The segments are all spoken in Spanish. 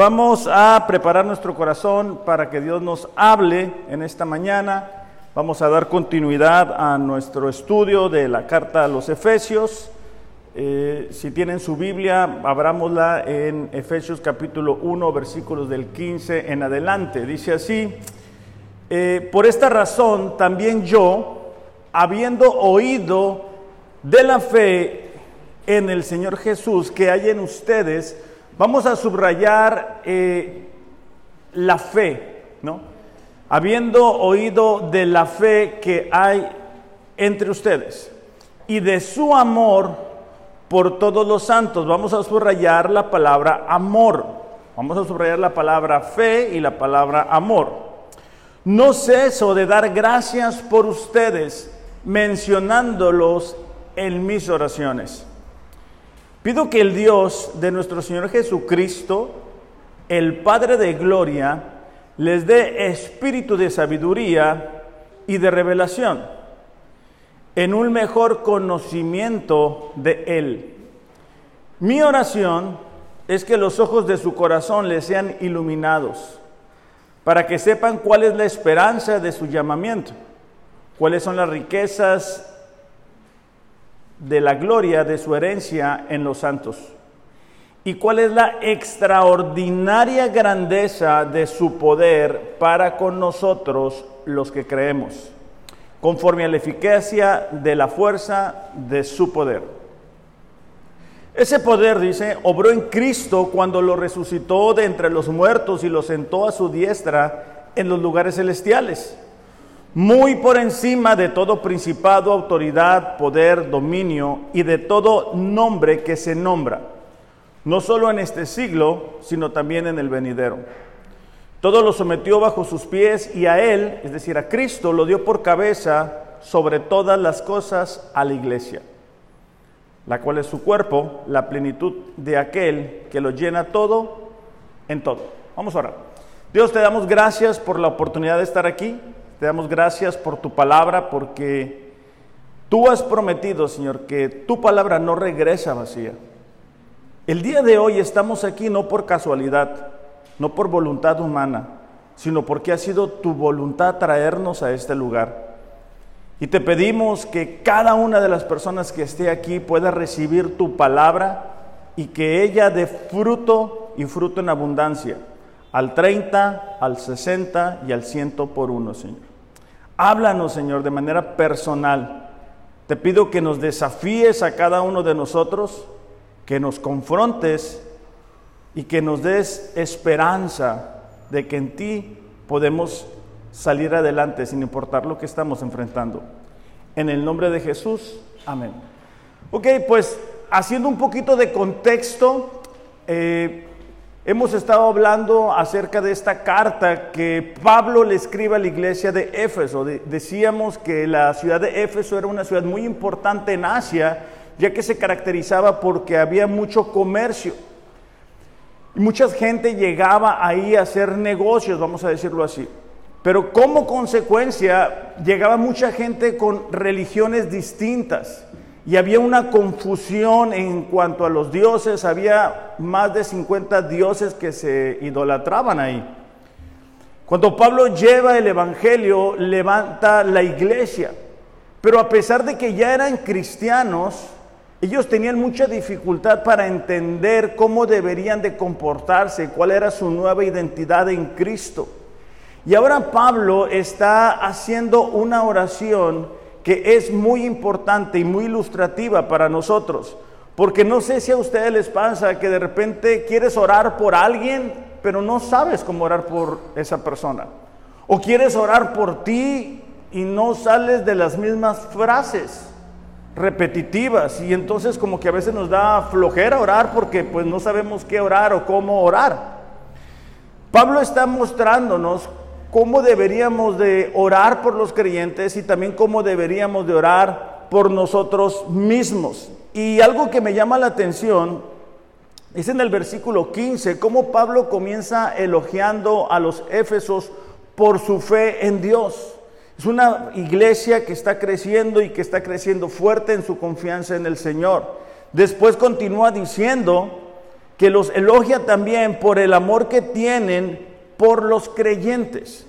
Vamos a preparar nuestro corazón para que Dios nos hable en esta mañana. Vamos a dar continuidad a nuestro estudio de la carta a los Efesios. Eh, si tienen su Biblia, abrámosla en Efesios capítulo 1, versículos del 15 en adelante. Dice así, eh, por esta razón también yo, habiendo oído de la fe en el Señor Jesús que hay en ustedes, Vamos a subrayar eh, la fe, ¿no? Habiendo oído de la fe que hay entre ustedes y de su amor por todos los santos. Vamos a subrayar la palabra amor. Vamos a subrayar la palabra fe y la palabra amor. No ceso de dar gracias por ustedes, mencionándolos en mis oraciones Pido que el Dios de nuestro Señor Jesucristo, el Padre de Gloria, les dé espíritu de sabiduría y de revelación en un mejor conocimiento de Él. Mi oración es que los ojos de su corazón les sean iluminados, para que sepan cuál es la esperanza de su llamamiento, cuáles son las riquezas de la gloria de su herencia en los santos. ¿Y cuál es la extraordinaria grandeza de su poder para con nosotros los que creemos? Conforme a la eficacia de la fuerza de su poder. Ese poder, dice, obró en Cristo cuando lo resucitó de entre los muertos y lo sentó a su diestra en los lugares celestiales muy por encima de todo principado, autoridad, poder, dominio y de todo nombre que se nombra, no solo en este siglo, sino también en el venidero. Todo lo sometió bajo sus pies y a él, es decir, a Cristo, lo dio por cabeza sobre todas las cosas a la iglesia, la cual es su cuerpo, la plenitud de aquel que lo llena todo en todo. Vamos a orar. Dios, te damos gracias por la oportunidad de estar aquí. Te damos gracias por tu palabra porque tú has prometido, Señor, que tu palabra no regresa vacía. El día de hoy estamos aquí no por casualidad, no por voluntad humana, sino porque ha sido tu voluntad traernos a este lugar. Y te pedimos que cada una de las personas que esté aquí pueda recibir tu palabra y que ella dé fruto y fruto en abundancia, al 30, al 60 y al 100 por uno, Señor. Háblanos, Señor, de manera personal. Te pido que nos desafíes a cada uno de nosotros, que nos confrontes y que nos des esperanza de que en ti podemos salir adelante sin importar lo que estamos enfrentando. En el nombre de Jesús, amén. Ok, pues haciendo un poquito de contexto, eh, Hemos estado hablando acerca de esta carta que Pablo le escribe a la iglesia de Éfeso. decíamos que la ciudad de Éfeso era una ciudad muy importante en Asia, ya que se caracterizaba porque había mucho comercio. Y mucha gente llegaba ahí a hacer negocios, vamos a decirlo así. Pero como consecuencia llegaba mucha gente con religiones distintas y había una confusión en cuanto a los dioses, había más de 50 dioses que se idolatraban ahí. Cuando Pablo lleva el Evangelio, levanta la iglesia, pero a pesar de que ya eran cristianos, ellos tenían mucha dificultad para entender cómo deberían de comportarse, cuál era su nueva identidad en Cristo. Y ahora Pablo está haciendo una oración que es muy importante y muy ilustrativa para nosotros. Porque no sé si a ustedes les pasa que de repente quieres orar por alguien, pero no sabes cómo orar por esa persona. O quieres orar por ti y no sales de las mismas frases repetitivas y entonces como que a veces nos da flojera orar porque pues no sabemos qué orar o cómo orar. Pablo está mostrándonos cómo deberíamos de orar por los creyentes y también cómo deberíamos de orar por nosotros mismos. Y algo que me llama la atención es en el versículo 15, cómo Pablo comienza elogiando a los éfesos por su fe en Dios. Es una iglesia que está creciendo y que está creciendo fuerte en su confianza en el Señor. Después continúa diciendo que los elogia también por el amor que tienen por los creyentes.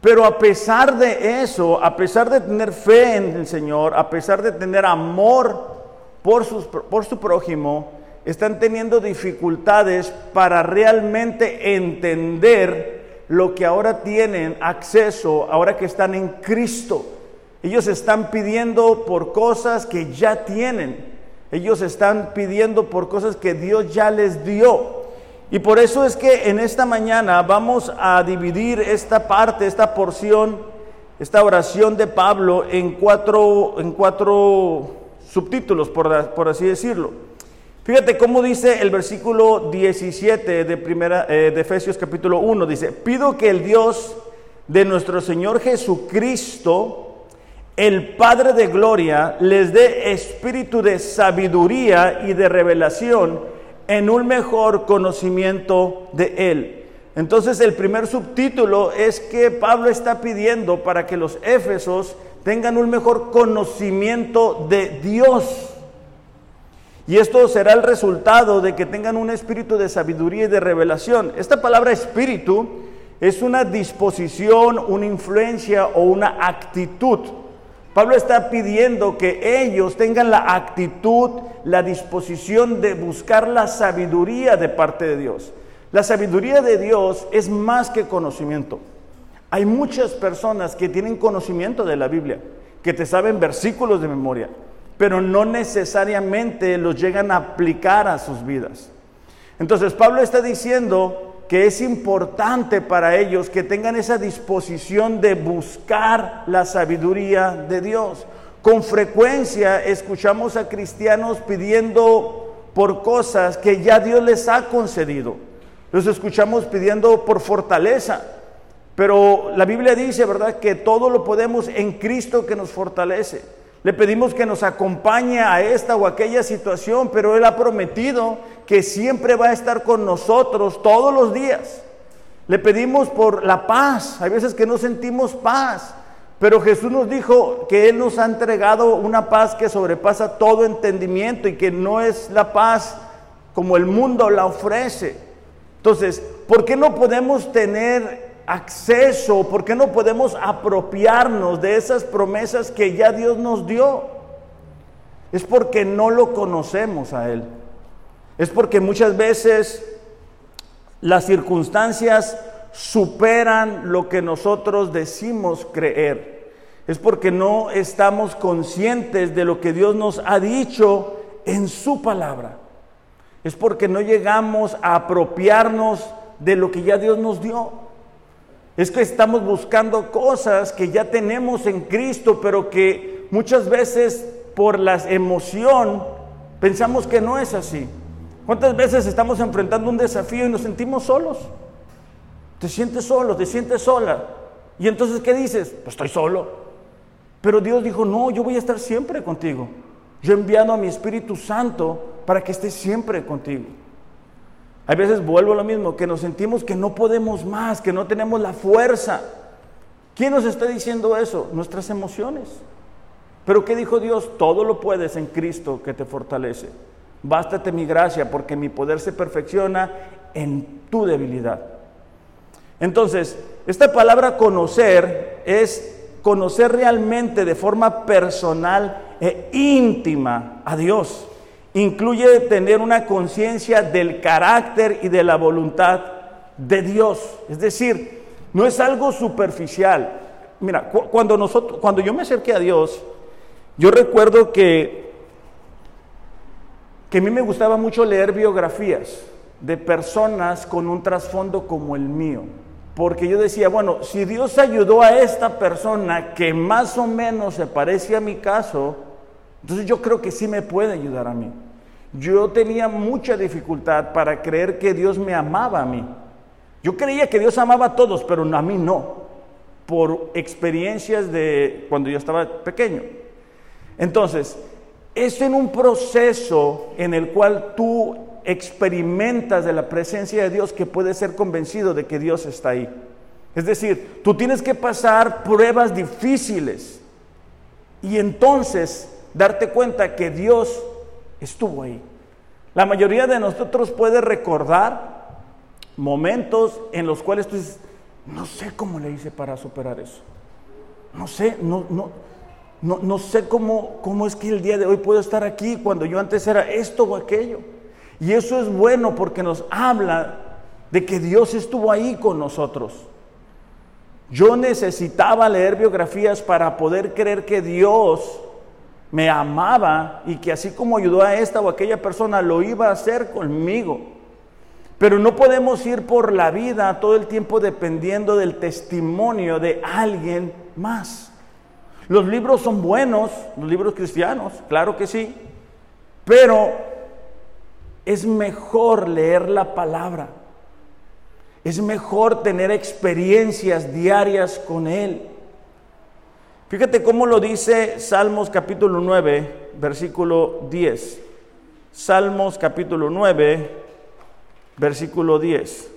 Pero a pesar de eso, a pesar de tener fe en el Señor, a pesar de tener amor por, por su prójimo, están teniendo dificultades para realmente entender lo que ahora tienen acceso, ahora que están en Cristo. Ellos están pidiendo por cosas que ya tienen. Ellos están pidiendo por cosas que Dios ya les dio. Y por eso es que en esta mañana vamos a dividir esta parte, esta porción, esta oración de Pablo en cuatro, en cuatro subtítulos, por, así decirlo. Fíjate cómo dice el versículo 17 de, primera, eh, de Efesios capítulo 1. Dice, pido que el Dios de nuestro Señor Jesucristo, el Padre de Gloria, les dé espíritu de sabiduría y de revelación en un mejor conocimiento de Él. Entonces el primer subtítulo es que Pablo está pidiendo para que los éfesos tengan un mejor conocimiento de Dios. Y esto será el resultado de que tengan un espíritu de sabiduría y de revelación. Esta palabra espíritu es una disposición, una influencia o una actitud. Pablo está pidiendo que ellos tengan la actitud, la disposición de buscar la sabiduría de parte de Dios. La sabiduría de Dios es más que conocimiento. Hay muchas personas que tienen conocimiento de la Biblia, que te saben versículos de memoria, pero no necesariamente los llegan a aplicar a sus vidas. Entonces Pablo está diciendo que es importante para ellos que tengan esa disposición de buscar la sabiduría de Dios. Con frecuencia escuchamos a cristianos pidiendo por cosas que ya Dios les ha concedido. Los escuchamos pidiendo por fortaleza. Pero la Biblia dice, ¿verdad?, que todo lo podemos en Cristo que nos fortalece. Le pedimos que nos acompañe a esta o aquella situación, pero Él ha prometido que siempre va a estar con nosotros todos los días. Le pedimos por la paz. Hay veces que no sentimos paz, pero Jesús nos dijo que Él nos ha entregado una paz que sobrepasa todo entendimiento y que no es la paz como el mundo la ofrece. Entonces, ¿por qué no podemos tener acceso, por qué no podemos apropiarnos de esas promesas que ya Dios nos dio? Es porque no lo conocemos a Él. Es porque muchas veces las circunstancias superan lo que nosotros decimos creer. Es porque no estamos conscientes de lo que Dios nos ha dicho en su palabra. Es porque no llegamos a apropiarnos de lo que ya Dios nos dio. Es que estamos buscando cosas que ya tenemos en Cristo, pero que muchas veces por la emoción pensamos que no es así. ¿Cuántas veces estamos enfrentando un desafío y nos sentimos solos? Te sientes solo, te sientes sola. Y entonces, ¿qué dices? Pues estoy solo. Pero Dios dijo, no, yo voy a estar siempre contigo. Yo he enviado a mi Espíritu Santo para que esté siempre contigo. Hay veces vuelvo a lo mismo, que nos sentimos que no podemos más, que no tenemos la fuerza. ¿Quién nos está diciendo eso? Nuestras emociones. Pero ¿qué dijo Dios? Todo lo puedes en Cristo que te fortalece. Bástate mi gracia porque mi poder se perfecciona en tu debilidad. Entonces, esta palabra conocer es conocer realmente de forma personal e íntima a Dios incluye tener una conciencia del carácter y de la voluntad de Dios. Es decir, no es algo superficial. Mira, cuando, nosotros, cuando yo me acerqué a Dios, yo recuerdo que, que a mí me gustaba mucho leer biografías de personas con un trasfondo como el mío. Porque yo decía, bueno, si Dios ayudó a esta persona que más o menos se parece a mi caso, entonces yo creo que sí me puede ayudar a mí. Yo tenía mucha dificultad para creer que Dios me amaba a mí. Yo creía que Dios amaba a todos, pero a mí no, por experiencias de cuando yo estaba pequeño. Entonces, es en un proceso en el cual tú experimentas de la presencia de Dios que puedes ser convencido de que Dios está ahí. Es decir, tú tienes que pasar pruebas difíciles y entonces darte cuenta que Dios estuvo ahí. La mayoría de nosotros puede recordar momentos en los cuales tú dices, no sé cómo le hice para superar eso. No sé, no, no, no, no sé cómo, cómo es que el día de hoy puedo estar aquí cuando yo antes era esto o aquello. Y eso es bueno porque nos habla de que Dios estuvo ahí con nosotros. Yo necesitaba leer biografías para poder creer que Dios me amaba y que así como ayudó a esta o aquella persona, lo iba a hacer conmigo. Pero no podemos ir por la vida todo el tiempo dependiendo del testimonio de alguien más. Los libros son buenos, los libros cristianos, claro que sí, pero es mejor leer la palabra. Es mejor tener experiencias diarias con Él. Fíjate cómo lo dice Salmos capítulo 9, versículo 10. Salmos capítulo 9, versículo 10.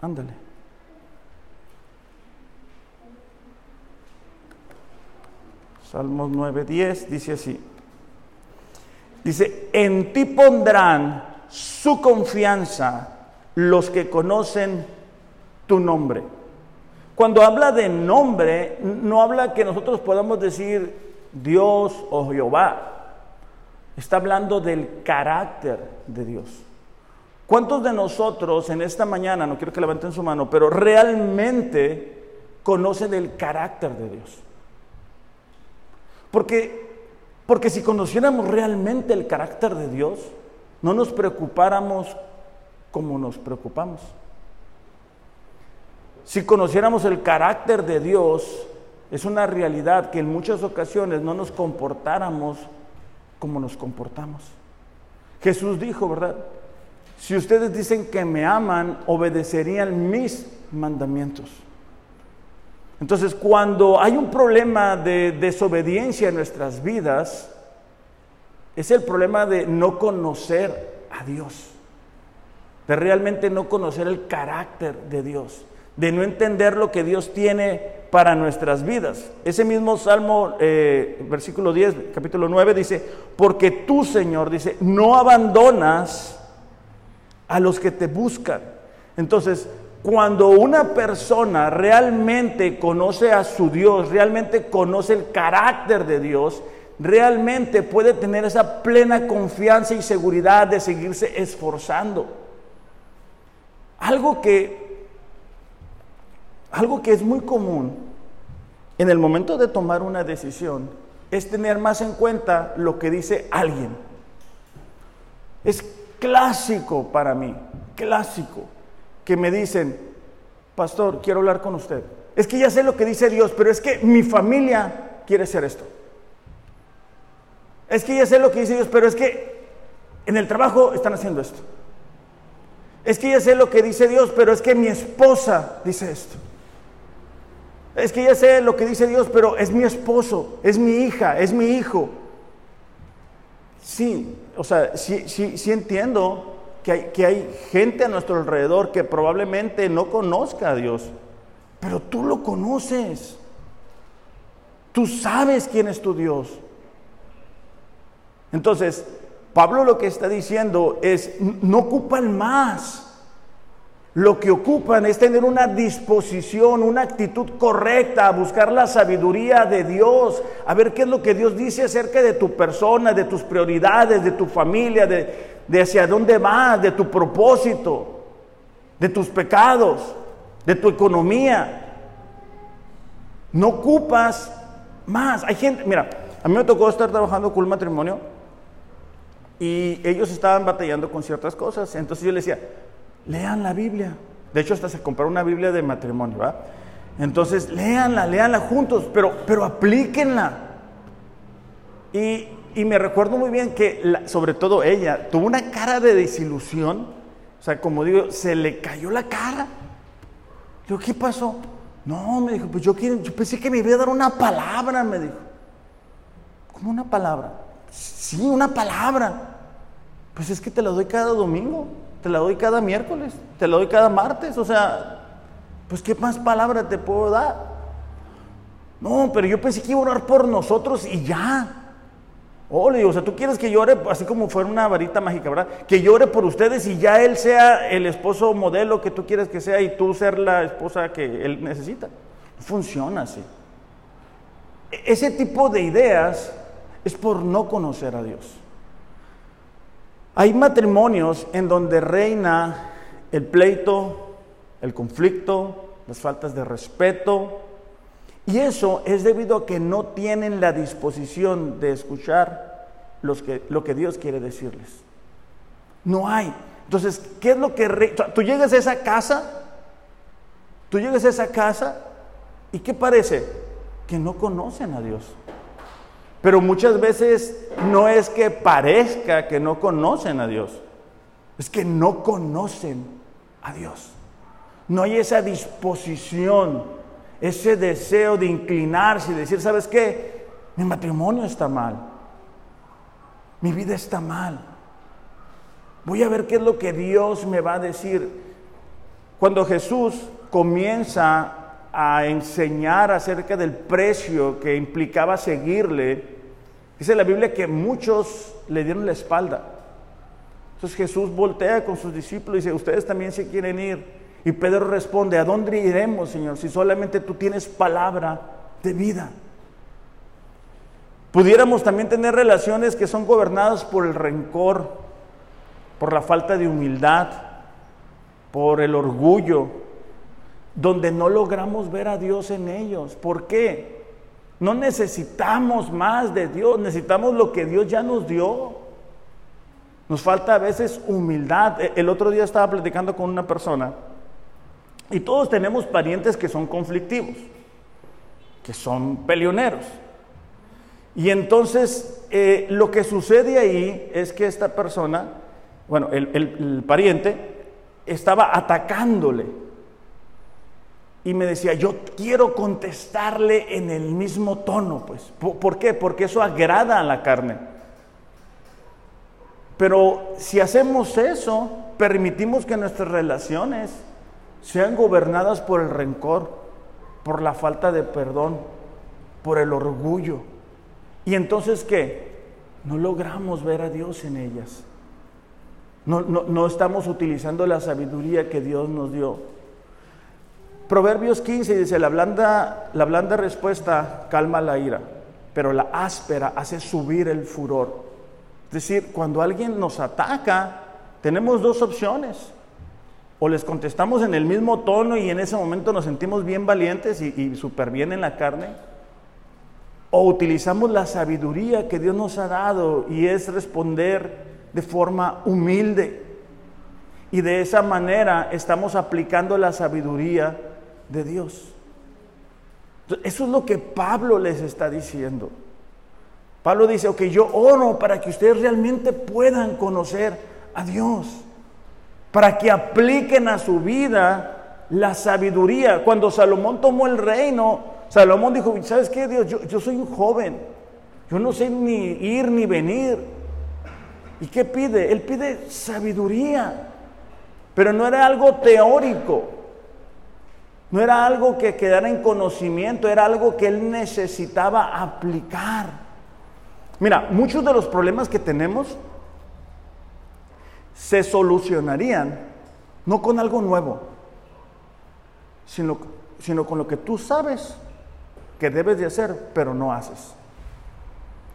Ándale. Salmos 9, 10 dice así. Dice, en ti pondrán su confianza los que conocen tu nombre. Cuando habla de nombre, no habla que nosotros podamos decir Dios o Jehová. Está hablando del carácter de Dios. ¿Cuántos de nosotros en esta mañana, no quiero que levanten su mano, pero realmente conocen el carácter de Dios? Porque, porque si conociéramos realmente el carácter de Dios, no nos preocupáramos como nos preocupamos. Si conociéramos el carácter de Dios, es una realidad que en muchas ocasiones no nos comportáramos como nos comportamos. Jesús dijo, ¿verdad? Si ustedes dicen que me aman, obedecerían mis mandamientos. Entonces, cuando hay un problema de desobediencia en nuestras vidas, es el problema de no conocer a Dios, de realmente no conocer el carácter de Dios, de no entender lo que Dios tiene para nuestras vidas. Ese mismo Salmo, eh, versículo 10, capítulo 9, dice, porque tú, Señor, dice, no abandonas a los que te buscan. Entonces, cuando una persona realmente conoce a su Dios, realmente conoce el carácter de Dios, realmente puede tener esa plena confianza y seguridad de seguirse esforzando. Algo que, algo que es muy común en el momento de tomar una decisión es tener más en cuenta lo que dice alguien. Es clásico para mí, clásico, que me dicen, pastor, quiero hablar con usted. Es que ya sé lo que dice Dios, pero es que mi familia quiere ser esto. Es que ya sé lo que dice Dios, pero es que en el trabajo están haciendo esto. Es que ya sé lo que dice Dios, pero es que mi esposa dice esto. Es que ya sé lo que dice Dios, pero es mi esposo, es mi hija, es mi hijo. Sí, o sea, sí, sí, sí entiendo que hay, que hay gente a nuestro alrededor que probablemente no conozca a Dios, pero tú lo conoces. Tú sabes quién es tu Dios. Entonces, Pablo lo que está diciendo es, no ocupan más. Lo que ocupan es tener una disposición, una actitud correcta, a buscar la sabiduría de Dios, a ver qué es lo que Dios dice acerca de tu persona, de tus prioridades, de tu familia, de, hacia dónde vas, de tu propósito, de tus pecados, de tu economía. No ocupas más. Hay gente, mira, a mí me tocó estar trabajando con un matrimonio y ellos estaban batallando con ciertas cosas. Entonces yo les decía, lean la Biblia. De hecho, hasta se compró una Biblia de matrimonio. Entonces, léanla, léanla juntos, pero, pero aplíquenla. Y, y me recuerdo muy bien que, sobre todo ella, tuvo una cara de desilusión. O sea, como digo, se le cayó la cara. Digo, ¿qué pasó? No, me dijo, pues yo, quiero, yo pensé que me iba a dar una palabra, me dijo. ¿Cómo una palabra? Sí, una palabra. Pues es que te la doy cada domingo, te la doy cada miércoles, te la doy cada martes, o sea, pues ¿qué más palabra te puedo dar? No, pero yo pensé que iba a orar por nosotros y ya. Oh, o sea, tú quieres que llore así como fuera una varita mágica, ¿verdad? Que llore por ustedes y ya él sea el esposo modelo que tú quieres que sea y tú ser la esposa que él necesita. Funciona así. E-, ese tipo de ideas es por no conocer a Dios. Hay matrimonios en donde reina el pleito, el conflicto, las faltas de respeto, y eso es debido a que no tienen la disposición de escuchar que, lo que Dios quiere decirles. No hay. Entonces, ¿qué es lo que... tú llegas a esa casa, tú llegas a esa casa y ¿qué parece? Que no conocen a Dios. Pero muchas veces no es que parezca que no conocen a Dios, es que no conocen a Dios. No hay esa disposición ese deseo de inclinarse y decir, ¿sabes qué? Mi matrimonio está mal. Mi vida está mal. Voy a ver qué es lo que Dios me va a decir. Cuando Jesús comienza a enseñar acerca del precio que implicaba seguirle, dice la Biblia que muchos le dieron la espalda. Entonces Jesús voltea con sus discípulos y dice, ustedes también se quieren ir. Y Pedro responde, ¿a dónde iremos, Señor, si solamente tú tienes palabra de vida? Pudiéramos también tener relaciones que son gobernadas por el rencor, por la falta de humildad, por el orgullo, donde no logramos ver a Dios en ellos. ¿Por qué? No necesitamos más de Dios, necesitamos lo que Dios ya nos dio. Nos falta a veces humildad. E, el otro día estaba platicando con una persona y todos tenemos parientes que son conflictivos, que son peleoneros. Y entonces eh, lo que sucede ahí es que esta persona, bueno, el, pariente, estaba atacándole. Y me decía, yo quiero contestarle en el mismo tono, pues. ¿Por qué? Porque eso agrada a la carne. Pero si hacemos eso, permitimos que nuestras relaciones sean gobernadas por el rencor, por la falta de perdón, por el orgullo. Y entonces, ¿qué? No logramos ver a Dios en ellas. No, no, estamos utilizando la sabiduría que Dios nos dio. Proverbios 15 dice, la blanda, la blanda respuesta calma la ira, pero la áspera hace subir el furor. Es decir, cuando alguien nos ataca, tenemos dos opciones o les contestamos en el mismo tono y en ese momento nos sentimos bien valientes y, y súper bien en la carne, o utilizamos la sabiduría que Dios nos ha dado y es responder de forma humilde. Y de esa manera estamos aplicando la sabiduría de Dios. Eso es lo que Pablo les está diciendo. Pablo dice, ok, yo oro para que ustedes realmente puedan conocer a Dios para que apliquen a su vida la sabiduría. Cuando Salomón tomó el reino, Salomón dijo, ¿sabes qué, Dios? Yo, soy un joven, yo no sé ni ir ni venir. ¿Y qué pide? Él pide sabiduría, pero no era algo teórico, no era algo que quedara en conocimiento, era algo que él necesitaba aplicar. Mira, muchos de los problemas que tenemos se solucionarían no con algo nuevo, sino, sino con lo que tú sabes que debes de hacer, pero no haces.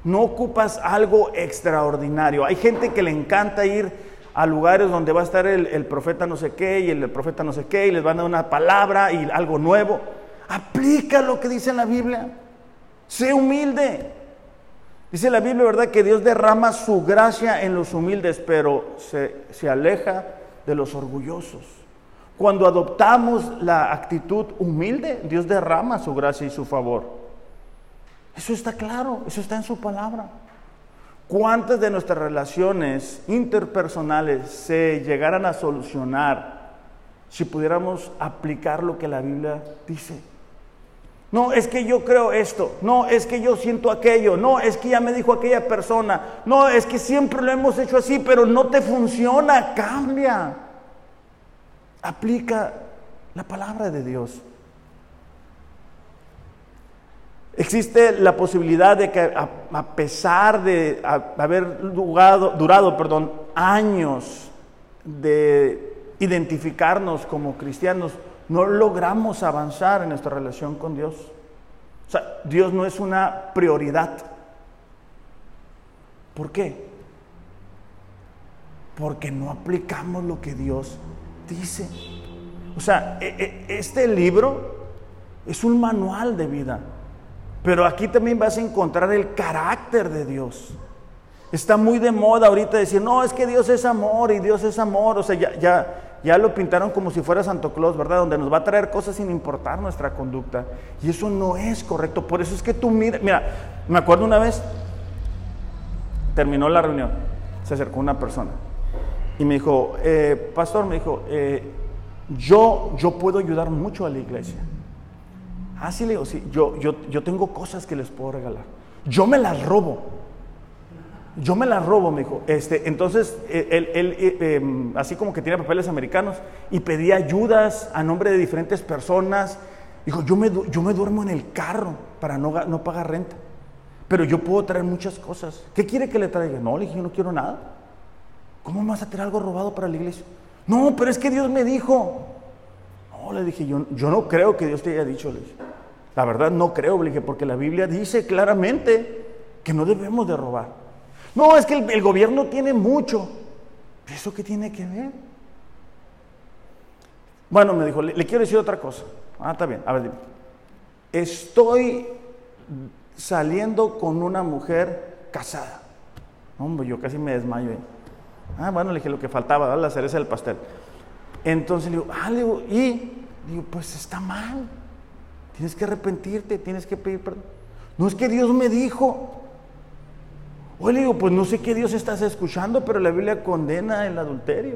No ocupas algo extraordinario. Hay gente que le encanta ir a lugares donde va a estar el, profeta no sé qué y el profeta no sé qué y les van a dar una palabra y algo nuevo. Aplica lo que dice en la Biblia. Sé humilde. Dice la Biblia, ¿verdad? Que Dios derrama su gracia en los humildes, pero se, aleja de los orgullosos. Cuando adoptamos la actitud humilde, Dios derrama su gracia y su favor. Eso está claro, eso está en su palabra. ¿Cuántas de nuestras relaciones interpersonales se llegaran a solucionar si pudiéramos aplicar lo que la Biblia dice? No, es que yo creo esto. No, es que yo siento aquello. No, es que ya me dijo aquella persona. No, es que siempre lo hemos hecho así, pero no te funciona. Cambia. Aplica la palabra de Dios. Existe la posibilidad de que a, pesar de haber durado, durado perdón, años de identificarnos como cristianos, no logramos avanzar en nuestra relación con Dios. O sea, Dios no es una prioridad. ¿Por qué? Porque no aplicamos lo que Dios dice. O sea, e, e, este libro es un manual de vida. Pero aquí también vas a encontrar el carácter de Dios. Está muy de moda ahorita decir, no, es que Dios es amor y Dios es amor. O sea, ya, ya, ya lo pintaron como si fuera Santo Claus, ¿verdad? Donde nos va a traer cosas sin importar nuestra conducta. Y eso no es correcto. Por eso es que tú mira, mira, me acuerdo una vez, terminó la reunión, se acercó una persona y me dijo, eh, pastor, me dijo, eh, yo, yo puedo ayudar mucho a la iglesia. Ah, sí, le digo, sí, yo, yo, yo tengo cosas que les puedo regalar. Yo me las robo. Yo me la robo, me dijo. Este, entonces, eh, él, eh, em, así como que tiene papeles americanos, y pedía ayudas a nombre de diferentes personas. Dijo, yo me, yo me duermo en el carro para no, no pagar renta. Pero yo puedo traer muchas cosas. ¿Qué quiere que le traiga? No, le dije, yo no quiero nada. ¿Cómo vas a traer algo robado para la iglesia? No, pero es que Dios me dijo. No, le dije, yo, yo no creo que Dios te haya dicho. Le dije. La verdad no creo, le dije, porque la Biblia dice claramente que no debemos de robar. No, es que el, gobierno tiene mucho. ¿Eso qué tiene que ver? Bueno, me dijo, le, quiero decir otra cosa. Ah, está bien. A ver, dime. Estoy saliendo con una mujer casada. Hombre, yo casi me desmayo. Ah, bueno, le dije lo que faltaba, la cereza del pastel. Entonces le digo, ah, le digo, y digo, pues está mal. Tienes que arrepentirte, tienes que pedir perdón. No es que Dios me dijo, Oye, le digo, pues no sé qué Dios estás escuchando, pero la Biblia condena el adulterio.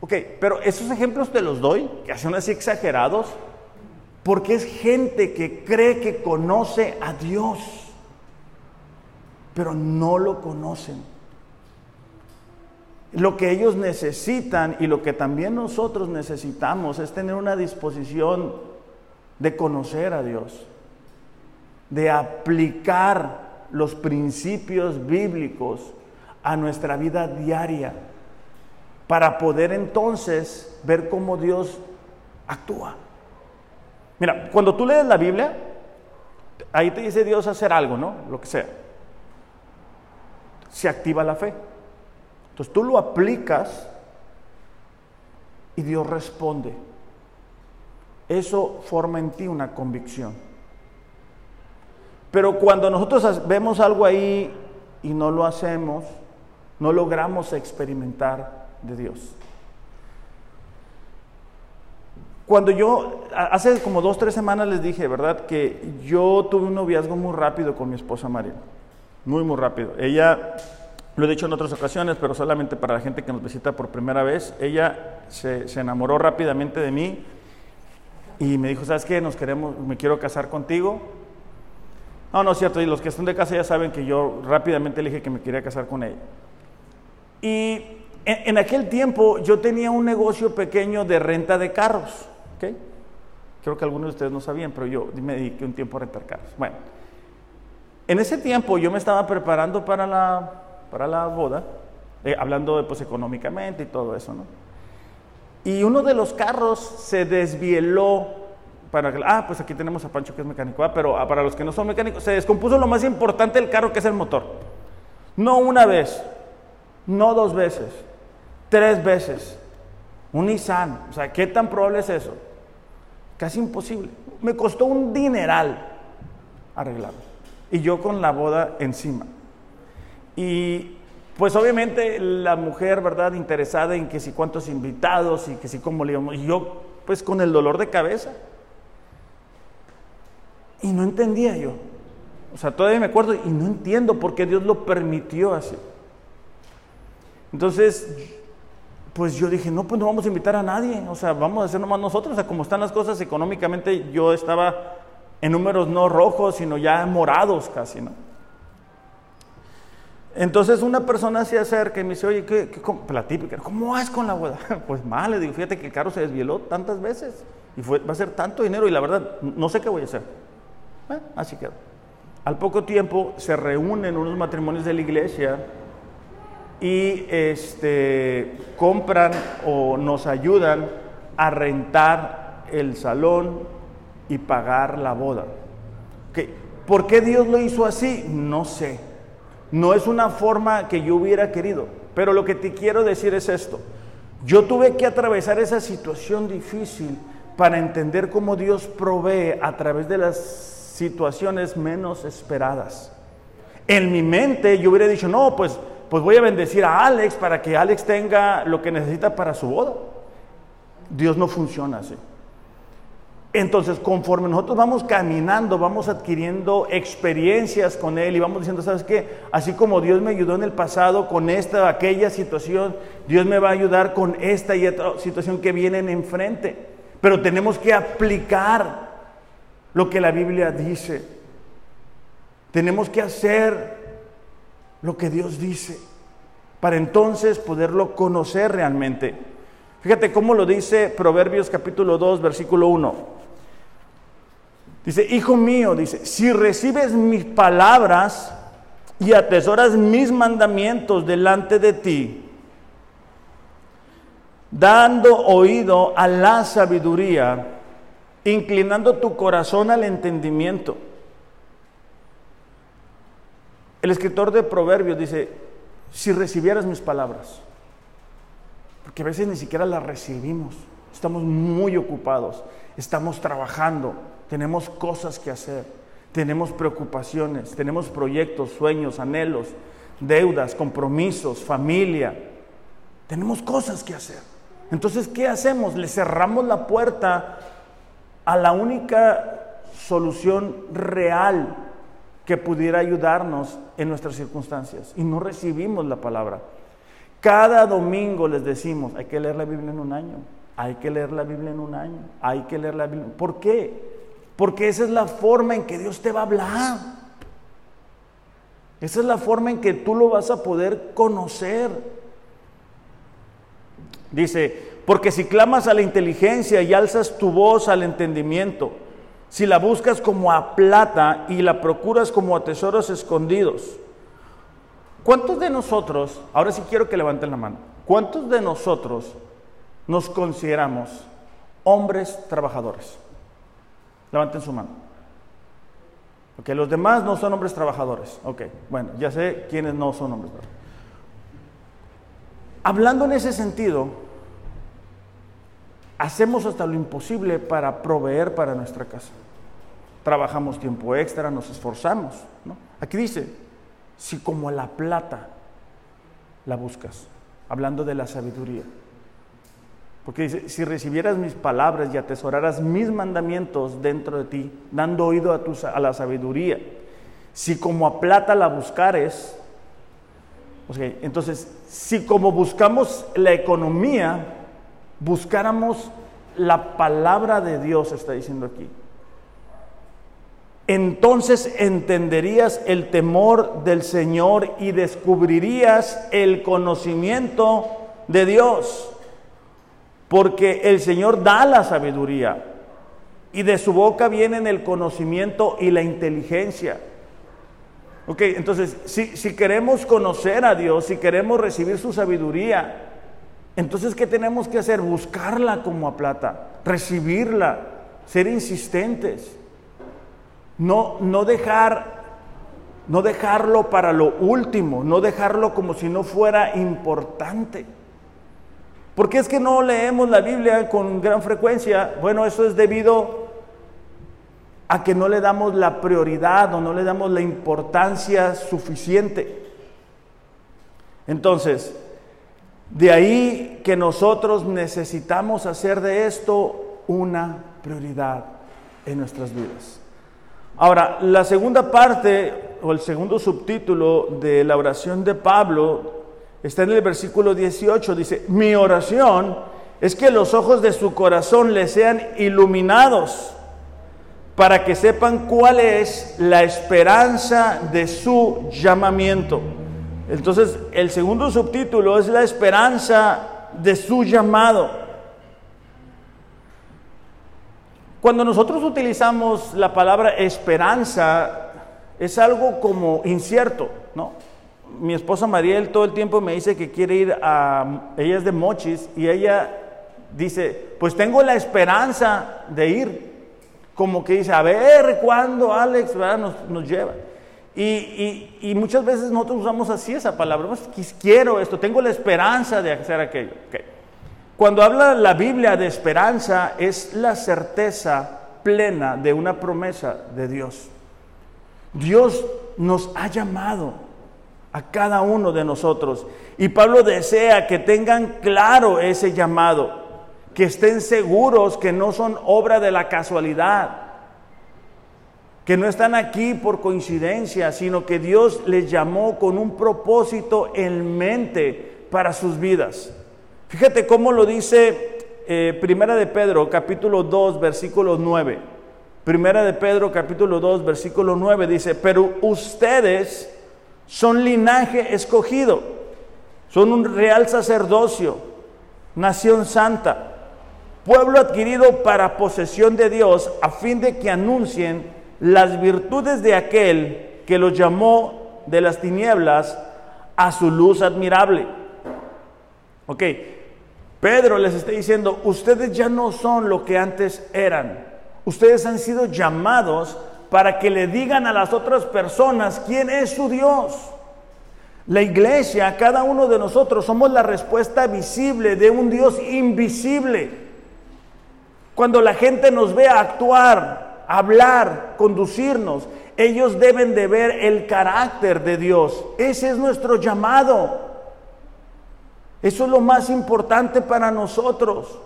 Ok, pero esos ejemplos te los doy, que son así exagerados, porque es gente que cree que conoce a Dios, pero no lo conocen. Lo que ellos necesitan y lo que también nosotros necesitamos es tener una disposición de conocer a Dios, de aplicar los principios bíblicos a nuestra vida diaria para poder entonces ver cómo Dios actúa. Mira, cuando tú lees la Biblia, ahí te dice Dios hacer algo, ¿no? Lo que sea. Se activa la fe. Entonces tú lo aplicas y Dios responde. Eso forma en ti una convicción. Pero cuando nosotros vemos algo ahí y no lo hacemos, no logramos experimentar de Dios. Cuando yo, hace como dos, tres semanas les dije, ¿verdad? Que yo tuve un noviazgo muy rápido con mi esposa María. Muy, muy rápido. Ella, lo he dicho en otras ocasiones, pero solamente para la gente que nos visita por primera vez, ella se, se enamoró rápidamente de mí y me dijo, ¿sabes qué? Nos queremos, me quiero casar contigo. No, no es cierto. Y los que están de casa ya saben que yo rápidamente le dije que me quería casar con ella. Y en, aquel tiempo yo tenía un negocio pequeño de renta de carros. ¿okay? Creo que algunos de ustedes no sabían, pero yo me dediqué un tiempo a rentar carros. Bueno, en ese tiempo yo me estaba preparando para la, para la boda, eh, hablando pues económicamente y todo eso, ¿no? Y uno de los carros se desvieló para ah, pues aquí tenemos a Pancho que es mecánico, ah, pero ah, para los que no son mecánicos, se descompuso lo más importante del carro que es el motor. No una vez, no dos veces, tres veces. Un Nissan, o sea, ¿qué tan probable es eso? Casi imposible. Me costó un dineral arreglarlo. Y yo con la boda encima. Y pues obviamente la mujer, ¿verdad? Interesada en que si cuántos invitados y que si cómo le íbamos. Y yo, pues con el dolor de cabeza. Y no entendía yo. O sea, todavía me acuerdo y no entiendo por qué Dios lo permitió así. Entonces, pues yo dije, no, pues no vamos a invitar a nadie. O sea, vamos a hacer nomás nosotros. O sea, como están las cosas económicamente, yo estaba en números no rojos, sino ya morados casi, ¿no? Entonces una persona se acerca y me dice, oye, ¿qué, qué cómo? típica, ¿cómo vas con la boda? Pues mal, le digo, fíjate que el carro se desvieló tantas veces y fue, va a ser tanto dinero y la verdad, no sé qué voy a hacer. Así quedó. Al poco tiempo se reúnen unos matrimonios de la iglesia y este, compran o nos ayudan a rentar el salón y pagar la boda. ¿Por qué Dios lo hizo así? No sé. No es una forma que yo hubiera querido. Pero lo que te quiero decir es esto. Yo tuve que atravesar esa situación difícil para entender cómo Dios provee a través de las situaciones menos esperadas. En mi mente yo hubiera dicho, no, pues, pues voy a bendecir a Alex para que Alex tenga lo que necesita para su boda. Dios no funciona así. Entonces, conforme nosotros vamos caminando, vamos adquiriendo experiencias con Él y vamos diciendo, ¿sabes qué? Así como Dios me ayudó en el pasado con esta, aquella situación, Dios me va a ayudar con esta y otra situación que vienen enfrente. Pero tenemos que aplicar lo que la Biblia dice. Tenemos que hacer lo que Dios dice para entonces poderlo conocer realmente. Fíjate cómo lo dice Proverbios capítulo 2, versículo 1. Dice, hijo mío, dice, si recibes mis palabras y atesoras mis mandamientos delante de ti, dando oído a la sabiduría, inclinando tu corazón al entendimiento. El escritor de Proverbios dice, si recibieras mis palabras, porque a veces ni siquiera las recibimos, estamos muy ocupados, estamos trabajando, tenemos cosas que hacer, tenemos preocupaciones, tenemos proyectos, sueños, anhelos, deudas, compromisos, familia, tenemos cosas que hacer. Entonces, ¿qué hacemos? Le cerramos la puerta a la única solución real que pudiera ayudarnos en nuestras circunstancias y no recibimos la palabra. Cada domingo les decimos, hay que leer la Biblia en un año, hay que leer la Biblia en un año, hay que leer la Biblia. ¿Por qué? Porque esa es la forma en que Dios te va a hablar. Esa es la forma en que tú lo vas a poder conocer. Dice, porque si clamas a la inteligencia y alzas tu voz al entendimiento, si la buscas como a plata y la procuras como a tesoros escondidos, ¿cuántos de nosotros, ahora sí quiero que levanten la mano, cuántos de nosotros nos consideramos hombres trabajadores? Levanten su mano. Los demás no son hombres trabajadores. Ok, bueno, ya sé quiénes no son hombres trabajadores. Hablando en ese sentido, hacemos hasta lo imposible para proveer para nuestra casa. Trabajamos tiempo extra, nos esforzamos. Aquí dice, si como la plata la buscas, hablando de la sabiduría. Porque dice, si recibieras mis palabras y atesoraras mis mandamientos dentro de ti, dando oído a, la sabiduría, si como a plata la buscares, entonces, si como buscamos la economía, buscáramos la palabra de Dios, está diciendo aquí, entonces entenderías el temor del Señor y descubrirías el conocimiento de Dios, porque el Señor da la sabiduría y de su boca vienen el conocimiento y la inteligencia. Ok, entonces, si, si queremos conocer a Dios, si queremos recibir su sabiduría, entonces, ¿qué tenemos que hacer? Buscarla como a plata, recibirla, ser insistentes. No, no dejar, no dejarlo para lo último, no dejarlo como si no fuera importante. ¿Por qué es que no leemos la Biblia con gran frecuencia? Bueno, eso es debido a que no le damos la prioridad o no le damos la importancia suficiente. Entonces, de ahí que nosotros necesitamos hacer de esto una prioridad en nuestras vidas. Ahora, la segunda parte o el segundo subtítulo de la oración de Pablo está en el versículo 18. Dice, mi oración es que los ojos de su corazón le sean iluminados para que sepan cuál es la esperanza de su llamamiento. Entonces, el segundo subtítulo es la esperanza de su llamado. Cuando nosotros utilizamos la palabra esperanza es algo como incierto, ¿no? Mi esposa Mariel todo el tiempo me dice que quiere ir a, ella es de Mochis y ella dice, pues tengo la esperanza de ir. Como que dice, a ver cuándo Alex Nos, lleva. Y, muchas veces nosotros usamos así esa palabra, pues, quiero esto, tengo la esperanza de hacer aquello. Cuando habla la Biblia de esperanza es la certeza plena de una promesa de Dios. Dios nos ha llamado a cada uno de nosotros y Pablo desea que tengan claro ese llamado que estén seguros que no son obra de la casualidad, que no están aquí por coincidencia, sino que Dios les llamó con un propósito en mente para sus vidas. Fíjate cómo lo dice eh, Primera de Pedro, capítulo 2, versículo 9. Primera de Pedro, capítulo 2, versículo 9 dice, pero ustedes son linaje escogido, son un real sacerdocio, nación santa pueblo adquirido para posesión de Dios, a fin de que anuncien las virtudes de aquel que los llamó de las tinieblas a su luz admirable. Ok, Pedro les está diciendo, ustedes ya no son lo que antes eran, ustedes han sido llamados para que le digan a las otras personas quién es su Dios. La iglesia, cada uno de nosotros, somos la respuesta visible de un Dios invisible. Cuando la gente nos vea actuar, hablar, conducirnos, ellos deben de ver el carácter de Dios. Ese es nuestro llamado. Eso es lo más importante para nosotros.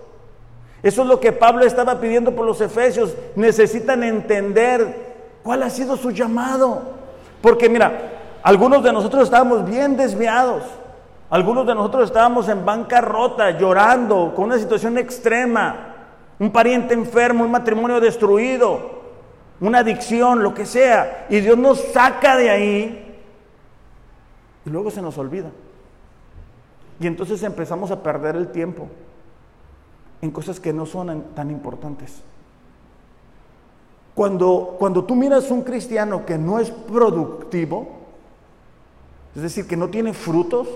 Eso es lo que Pablo estaba pidiendo por los efesios. Necesitan entender cuál ha sido su llamado. Porque mira, algunos de nosotros estábamos bien desviados. Algunos de nosotros estábamos en bancarrota, llorando, con una situación extrema un pariente enfermo, un matrimonio destruido, una adicción, lo que sea, y Dios nos saca de ahí y luego se nos olvida. Y entonces empezamos a perder el tiempo en cosas que no son tan importantes. Cuando, cuando tú miras un cristiano que no es productivo, es decir, que no tiene frutos,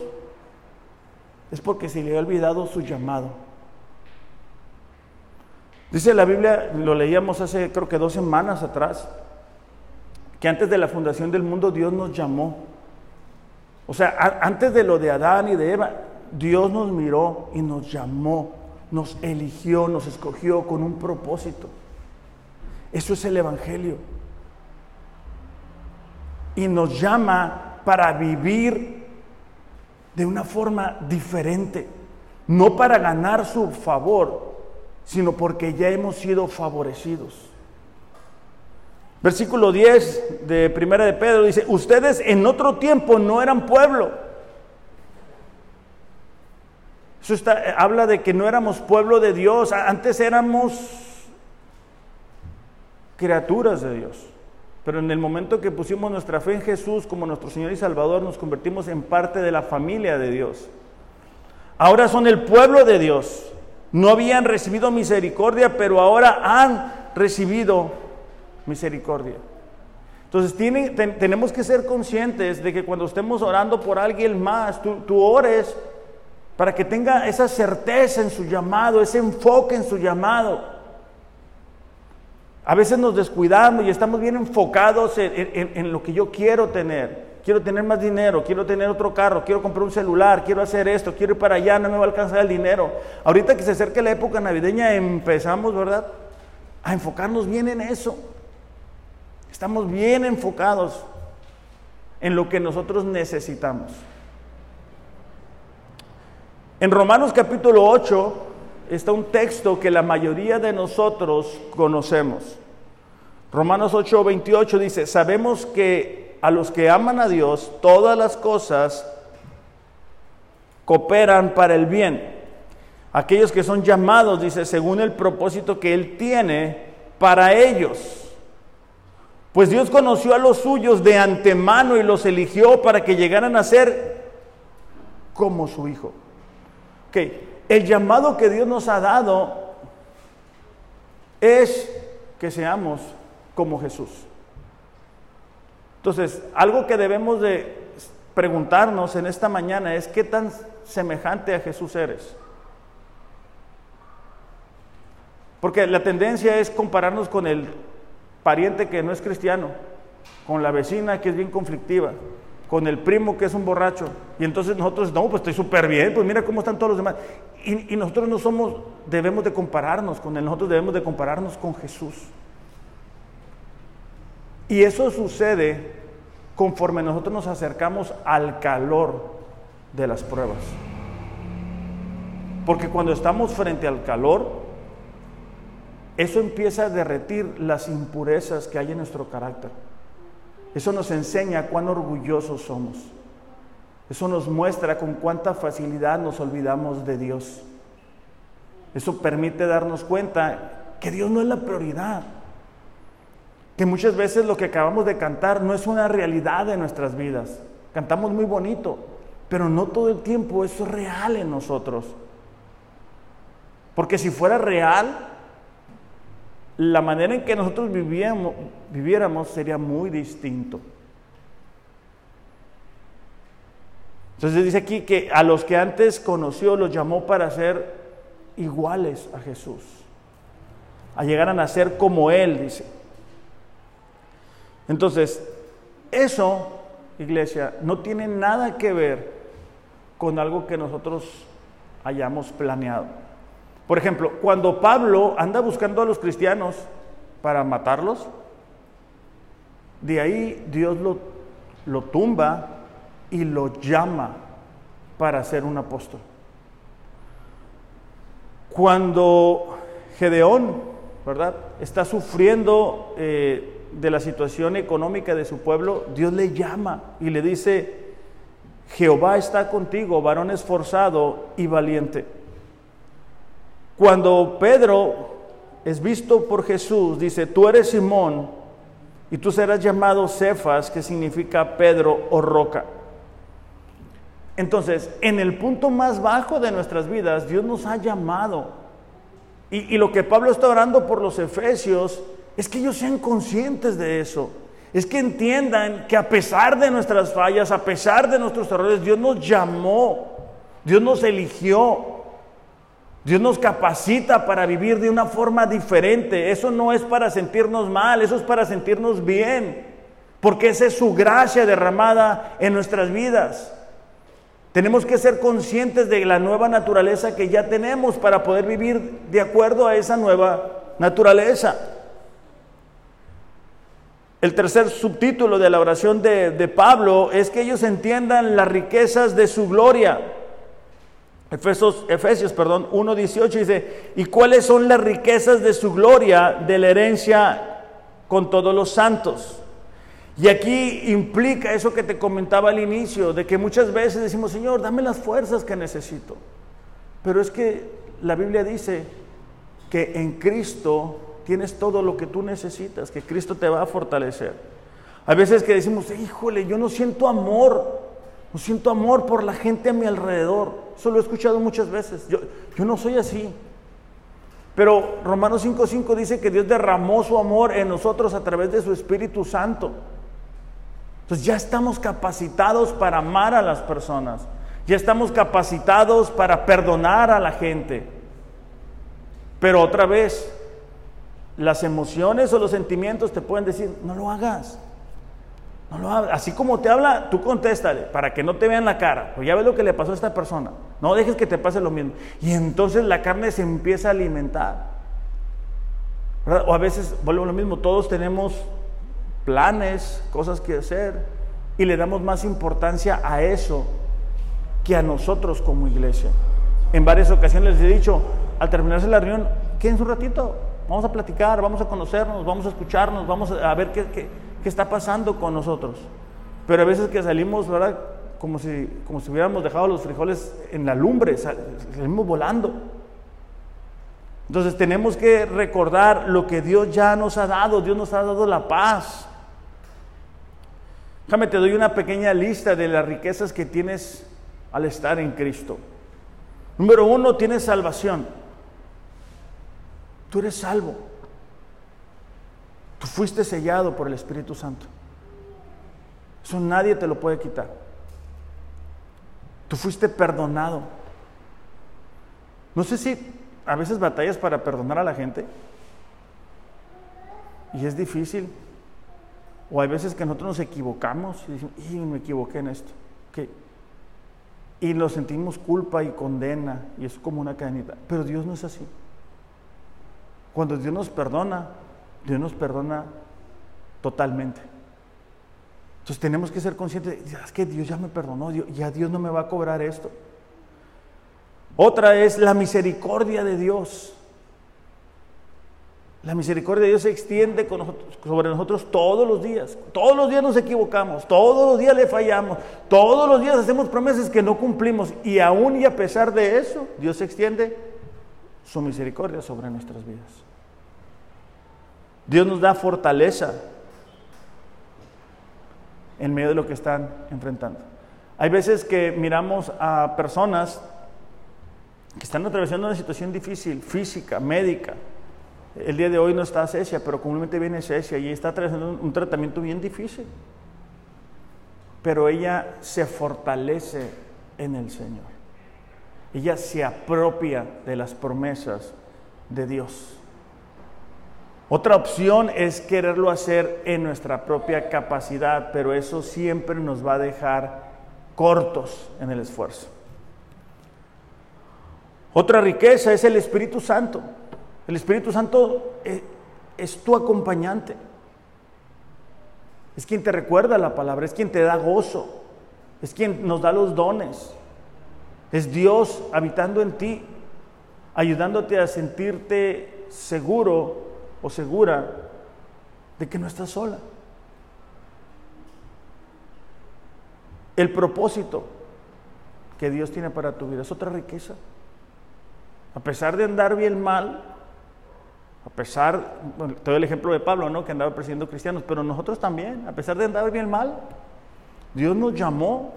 es porque se le ha olvidado su llamado. Dice la Biblia, lo leíamos hace creo que dos semanas atrás, que antes de la fundación del mundo Dios nos llamó. O sea, antes de lo de Adán y de Eva, Dios nos miró y nos llamó, nos eligió, nos escogió con un propósito. Eso es el Evangelio. Y nos llama para vivir de una forma diferente, no para ganar su favor, sino porque ya hemos sido favorecidos. Versículo 10 de Primera de Pedro dice, ustedes en otro tiempo no eran pueblo. Eso está, habla de que no éramos pueblo de Dios, antes éramos criaturas de Dios. Pero en el momento que pusimos nuestra fe en Jesús como nuestro Señor y Salvador, nos convertimos en parte de la familia de Dios. Ahora son el pueblo de Dios. No habían recibido misericordia, pero ahora han recibido misericordia. Entonces tenemos que ser conscientes de que cuando estemos orando por alguien más, tú, ores para que tenga esa certeza en su llamado, ese enfoque en su llamado. A veces nos descuidamos y estamos bien enfocados en lo que yo quiero tener quiero tener más dinero, quiero tener otro carro, quiero comprar un celular, quiero hacer esto, quiero ir para allá, no me va a alcanzar el dinero. Ahorita que se acerca la época navideña empezamos, ¿verdad? A enfocarnos bien en eso. Estamos bien enfocados en lo que nosotros necesitamos. En Romanos capítulo 8 está un texto que la mayoría de nosotros conocemos. Romanos 8, 28 dice, sabemos que a los que aman a Dios, todas las cosas cooperan para el bien. Aquellos que son llamados, dice, según el propósito que Él tiene para ellos. Pues Dios conoció a los suyos de antemano y los eligió para que llegaran a ser como su Hijo. Okay. El llamado que Dios nos ha dado es que seamos como Jesús. Entonces, algo que debemos de preguntarnos en esta mañana es qué tan semejante a Jesús eres. Porque la tendencia es compararnos con el pariente que no es cristiano, con la vecina que es bien conflictiva, con el primo que es un borracho. Y entonces nosotros, no, pues estoy súper bien, pues mira cómo están todos los demás. Y, nosotros no somos, debemos de compararnos con él, nosotros debemos de compararnos con Jesús. Y eso sucede conforme nosotros nos acercamos al calor de las pruebas. Porque cuando estamos frente al calor, eso empieza a derretir las impurezas que hay en nuestro carácter. Eso nos enseña cuán orgullosos somos. Eso nos muestra con cuánta facilidad nos olvidamos de Dios. Eso permite darnos cuenta que Dios no es la prioridad. Que muchas veces lo que acabamos de cantar no es una realidad de nuestras vidas. Cantamos muy bonito, pero no todo el tiempo eso es real en nosotros. Porque si fuera real, la manera en que nosotros viviéramos sería muy distinto. Entonces dice aquí que a los que antes conoció los llamó para ser iguales a Jesús, a llegar a nacer como Él, dice. Entonces, eso, iglesia, no tiene nada que ver con algo que nosotros hayamos planeado. Por ejemplo, cuando Pablo anda buscando a los cristianos para matarlos, de ahí Dios lo, lo tumba y lo llama para ser un apóstol. Cuando Gedeón, ¿verdad? Está sufriendo eh, de la situación económica de su pueblo, Dios le llama y le dice, Jehová está contigo, varón esforzado y valiente. Cuando Pedro es visto por Jesús, dice, tú eres Simón y tú serás llamado Cefas, que significa Pedro o roca. Entonces, en el punto más bajo de nuestras vidas, Dios nos ha llamado. Y, lo que Pablo está orando por los efesios es que ellos sean conscientes de eso. Es que entiendan que a pesar de nuestras fallas, a pesar de nuestros errores, Dios nos llamó, Dios nos eligió. Dios nos capacita para vivir de una forma diferente. Eso no es para sentirnos mal, eso es para sentirnos bien. Porque esa es su gracia derramada en nuestras vidas. Tenemos que ser conscientes de la nueva naturaleza que ya tenemos para poder vivir de acuerdo a esa nueva naturaleza. El tercer subtítulo de la oración de, Pablo es que ellos entiendan las riquezas de su gloria. Efesios perdón, 1.18 dice, ¿y cuáles son las riquezas de su gloria de la herencia con todos los santos? Y aquí implica eso que te comentaba al inicio, de que muchas veces decimos, Señor, dame las fuerzas que necesito. Pero es que la Biblia dice que en Cristo tienes todo lo que tú necesitas, que Cristo te va a fortalecer. Hay veces que decimos, híjole, yo no siento amor, no siento amor por la gente a mi alrededor. Eso lo he escuchado muchas veces. Yo, yo no soy así. Pero Romanos 5.5 dice que Dios derramó su amor en nosotros a través de su Espíritu Santo. Entonces ya estamos capacitados para amar a las personas. Ya estamos capacitados para perdonar a la gente. Pero otra vez, las emociones o los sentimientos te pueden decir, no lo hagas. Así como te habla, tú contéstale para que no te vean la cara. Pues ya ves lo que le pasó a esta persona. No dejes que te pase lo mismo. Y entonces la carne se empieza a alimentar. O a veces, vuelvo a lo mismo, todos tenemos planes, cosas que hacer, y le damos más importancia a eso que a nosotros como iglesia. En varias ocasiones les he dicho, al terminarse la reunión, quédense un ratito, vamos a platicar, vamos a conocernos, vamos a escucharnos, vamos a ver qué, qué qué está pasando con nosotros. Pero a veces que salimos, ¿verdad? Como si, como si hubiéramos dejado los frijoles en la lumbre, salimos volando. Entonces tenemos que recordar lo que Dios ya nos ha dado. Dios nos ha dado la paz. Déjame, te doy una pequeña lista de las riquezas que tienes al estar en Cristo. Número uno, tienes salvación. Tú eres salvo. Tú fuiste sellado por el Espíritu Santo. Eso nadie te lo puede quitar. Tú fuiste perdonado. No sé si a veces batallas para perdonar a la gente y es difícil. O hay veces que nosotros nos equivocamos y decimos, y me equivoqué en esto. Y nos sentimos culpa y condena y es como una cadenita. Pero Dios no es así. Cuando Dios nos perdona, Dios nos perdona totalmente. Entonces tenemos que ser conscientes, es que Dios ya me perdonó, ya Dios no me va a cobrar esto. Otra es la misericordia de Dios. La misericordia de Dios se extiende sobre nosotros todos los días. Todos los días nos equivocamos, todos los días le fallamos, todos los días hacemos promesas que no cumplimos y aún y a pesar de eso, Dios extiende su misericordia sobre nuestras vidas. Dios nos da fortaleza en medio de lo que están enfrentando. Hay veces que miramos a personas que están atravesando una situación difícil, física, médica. El día de hoy no está Cecia, pero comúnmente viene Cecia y está atravesando un tratamiento bien difícil. Pero ella se fortalece en el Señor. Ella se apropia de las promesas de Dios. Otra opción es quererlo hacer en nuestra propia capacidad, pero eso siempre nos va a dejar cortos en el esfuerzo. Otra riqueza es el Espíritu Santo. El Espíritu Santo es, tu acompañante. Es quien te recuerda la palabra, es quien te da gozo, es quien nos da los dones. Es Dios habitando en ti, ayudándote a sentirte seguro o segura de que no estás sola. El propósito que Dios tiene para tu vida es otra riqueza. A pesar de andar bien mal, a pesar, bueno, te doy el ejemplo de Pablo, ¿no? Que andaba persiguiendo cristianos, pero nosotros también, a pesar de andar bien mal, Dios nos llamó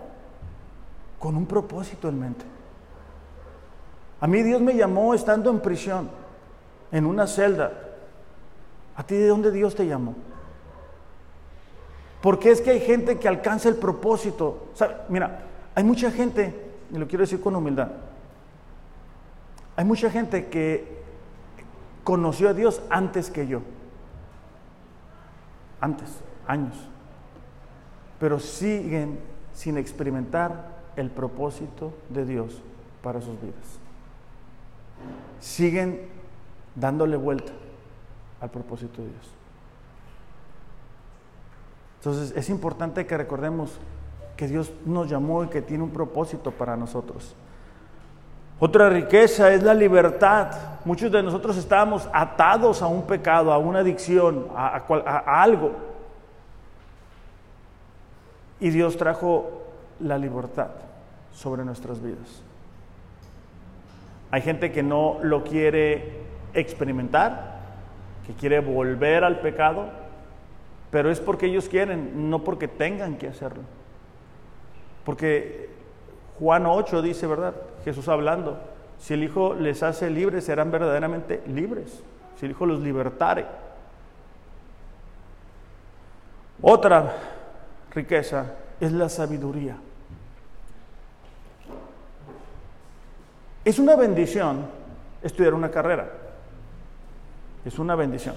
con un propósito en mente. A mí Dios me llamó estando en prisión, en una celda, ¿A ti de dónde Dios te llamó? Porque es que hay gente que alcanza el propósito. Mira, hay mucha gente, y lo quiero decir con humildad, hay mucha gente que conoció a Dios antes que yo. Antes, años. Pero siguen sin experimentar el propósito de Dios para sus vidas. Siguen dándole vuelta al propósito de Dios. Entonces es importante que recordemos que Dios nos llamó y que tiene un propósito para nosotros. Otra riqueza es la libertad. Muchos de nosotros estábamos atados a un pecado, a una adicción, a, a algo. Y Dios trajo la libertad sobre nuestras vidas. Hay gente que no lo quiere experimentar, que quiere volver al pecado, pero es porque ellos quieren, no porque tengan que hacerlo. Porque Juan 8 dice, ¿verdad? Jesús hablando, si el Hijo les hace libres, serán verdaderamente libres. Si el Hijo los libertare. Otra riqueza es la sabiduría. Es una bendición estudiar una carrera. Es una bendición.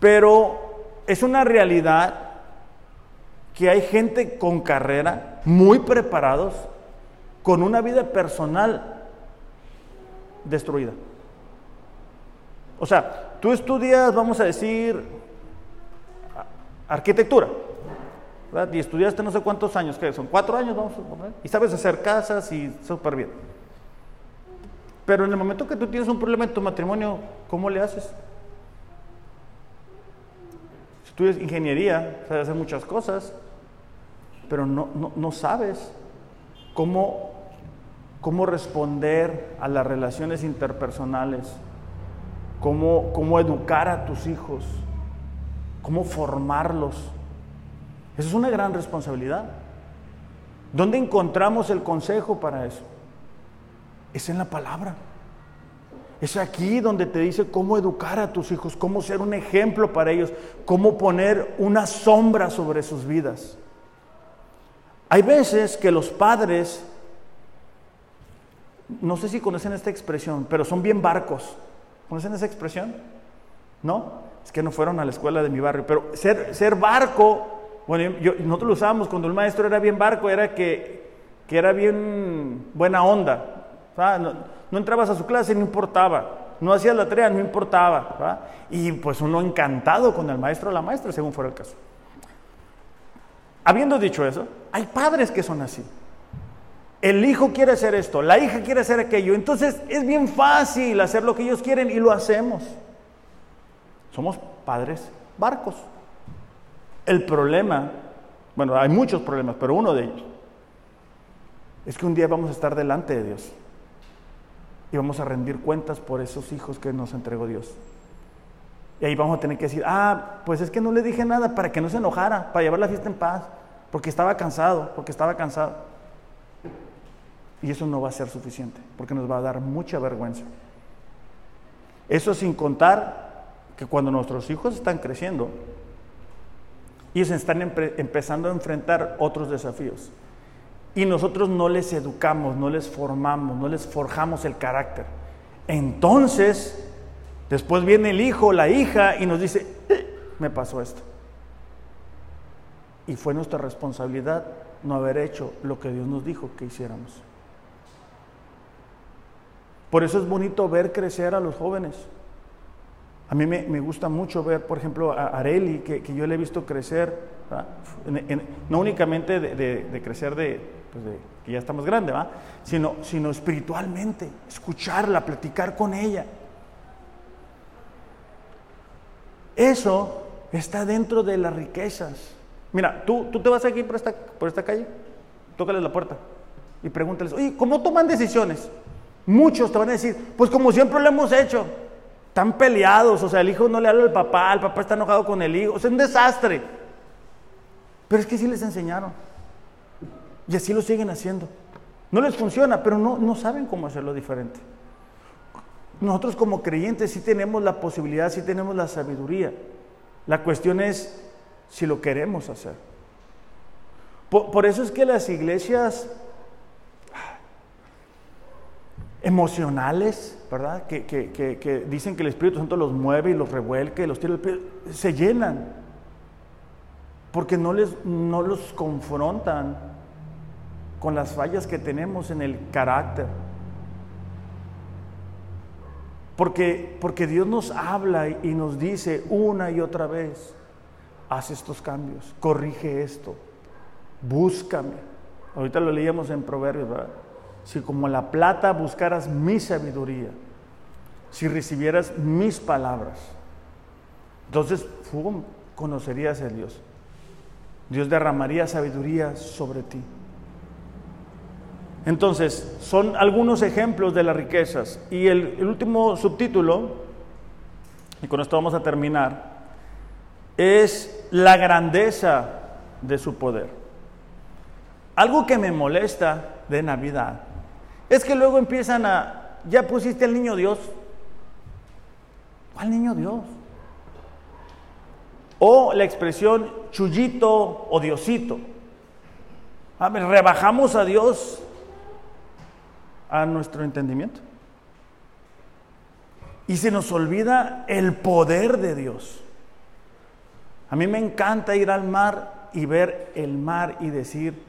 Pero es una realidad que hay gente con carrera, muy preparados, con una vida personal destruida. O sea, tú estudias, vamos a decir, arquitectura, ¿verdad? y estudiaste no sé cuántos años, que son cuatro años, vamos a poner, y sabes hacer casas y súper bien. Pero en el momento que tú tienes un problema en tu matrimonio, ¿cómo le haces? Eres ingeniería, sabes hacer muchas cosas, pero no, no, sabes cómo, cómo responder a las relaciones interpersonales, cómo, cómo educar a tus hijos, cómo formarlos. Eso es una gran responsabilidad. ¿Dónde encontramos el consejo para eso? es en la palabra. Es aquí donde te dice cómo educar a tus hijos, cómo ser un ejemplo para ellos, cómo poner una sombra sobre sus vidas. Hay veces que los padres, no sé si conocen esta expresión, pero son bien barcos. ¿Conocen esa expresión? ¿No? Es que no fueron a la escuela de mi barrio, pero ser, barco, bueno, nosotros lo usábamos cuando el maestro era bien barco, era que, que era bien buena onda. No, entrabas a su clase, no importaba. No hacías la tarea, no importaba. Y pues uno encantado con el maestro o la maestra, según fuera el caso. Habiendo dicho eso, hay padres que son así. El hijo quiere hacer esto, la hija quiere hacer aquello. Entonces es bien fácil hacer lo que ellos quieren y lo hacemos. Somos padres barcos. El problema, bueno, hay muchos problemas, pero uno de ellos es que un día vamos a estar delante de Dios y vamos a rendir cuentas por esos hijos que nos entregó Dios. Y ahí vamos a tener que decir, ah, pues es que no le dije nada para que no se enojara, para llevar la fiesta en paz, porque estaba cansado, porque estaba cansado. Y eso no va a ser suficiente, porque nos va a dar mucha vergüenza. Eso sin contar que cuando nuestros hijos están creciendo, ellos están empezando a enfrentar otros desafíos y nosotros no les educamos, no les formamos, no les forjamos el carácter. Entonces, después viene el hijo, la hija y nos dice, eh, me pasó esto. Y fue nuestra responsabilidad no haber hecho lo que Dios nos dijo que hiciéramos. Por eso es bonito ver crecer a los jóvenes. A mí me, gusta mucho ver, por ejemplo, a Areli, que, yo le he visto crecer, no únicamente de crecer de, pues que ya estamos grande, ¿va? Sino, sino espiritualmente, escucharla, platicar con ella. Eso está dentro de las riquezas. Mira, tú, tú te vas aquí por esta, por esta calle, tócales la puerta y pregúntales, oye, ¿cómo toman decisiones? Muchos te van a decir, pues como siempre lo hemos hecho. Están peleados, o sea, el hijo no le habla al papá, el papá está enojado con el hijo, es un desastre. Pero es que sí les enseñaron. Y así lo siguen haciendo. No les funciona, pero no, no saben cómo hacerlo diferente. Nosotros como creyentes sí tenemos la posibilidad, sí tenemos la sabiduría. La cuestión es si lo queremos hacer. Por, eso es que las iglesias emocionales, ¿verdad? Que, que, dicen que el Espíritu Santo los mueve y los revuelque, los tira, se llenan. Porque no, les, no los confrontan con las fallas que tenemos en el carácter. Porque, porque Dios nos habla y nos dice una y otra vez, haz estos cambios, corrige esto, búscame. Ahorita lo leíamos en Proverbios, ¿verdad? Si como la plata buscaras mi sabiduría, si recibieras mis palabras, entonces conocerías a Dios. Dios derramaría sabiduría sobre ti. Entonces, son algunos ejemplos de las riquezas. Y el, último subtítulo, y con esto vamos a terminar, es la grandeza de su poder. Algo que me molesta de Navidad es que luego empiezan a, ya pusiste al niño Dios. ¿Cuál niño Dios? O la expresión chullito o diosito. A ver, rebajamos a Dios a nuestro entendimiento. Y se nos olvida el poder de Dios. A mí me encanta ir al mar y ver el mar y decir,